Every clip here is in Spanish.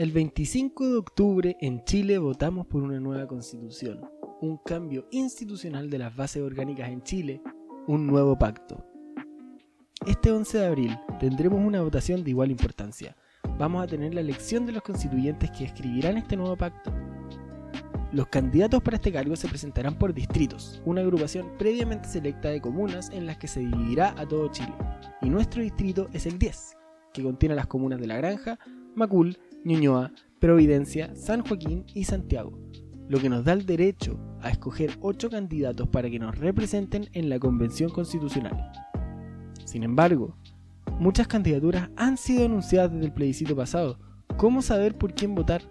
El 25 de octubre en Chile votamos por una nueva constitución, un cambio institucional de las bases orgánicas en Chile, un nuevo pacto. Este 11 de abril tendremos una votación de igual importancia. Vamos a tener la elección de los constituyentes que escribirán este nuevo pacto. Los candidatos para este cargo se presentarán por distritos, una agrupación previamente selecta de comunas en las que se dividirá a todo Chile. Y nuestro distrito es el 10, que contiene las comunas de La Granja, Macul, Ñuñoa, Providencia, San Joaquín y Santiago, lo que nos da el derecho a escoger 8 candidatos para que nos representen en la Convención Constitucional. Sin embargo, muchas candidaturas han sido anunciadas desde el plebiscito pasado. ¿Cómo saber por quién votar?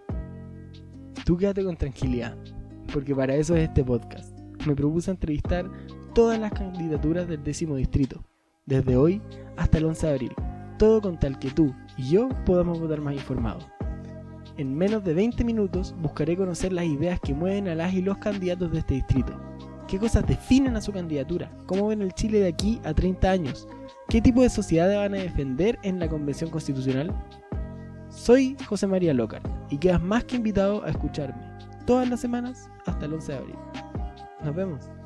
Tú quédate con tranquilidad, porque para eso es este podcast. Me propuse entrevistar todas las candidaturas del décimo distrito, desde hoy hasta el 11 de abril, todo con tal que tú y yo podamos votar más informados. En menos de 20 minutos buscaré conocer las ideas que mueven a las y los candidatos de este distrito. ¿Qué cosas definen a su candidatura? ¿Cómo ven el Chile de aquí a 30 años? ¿Qué tipo de sociedad van a defender en la Convención Constitucional? Soy José María Lócar y quedas más que invitado a escucharme todas las semanas hasta el 11 de abril. Nos vemos.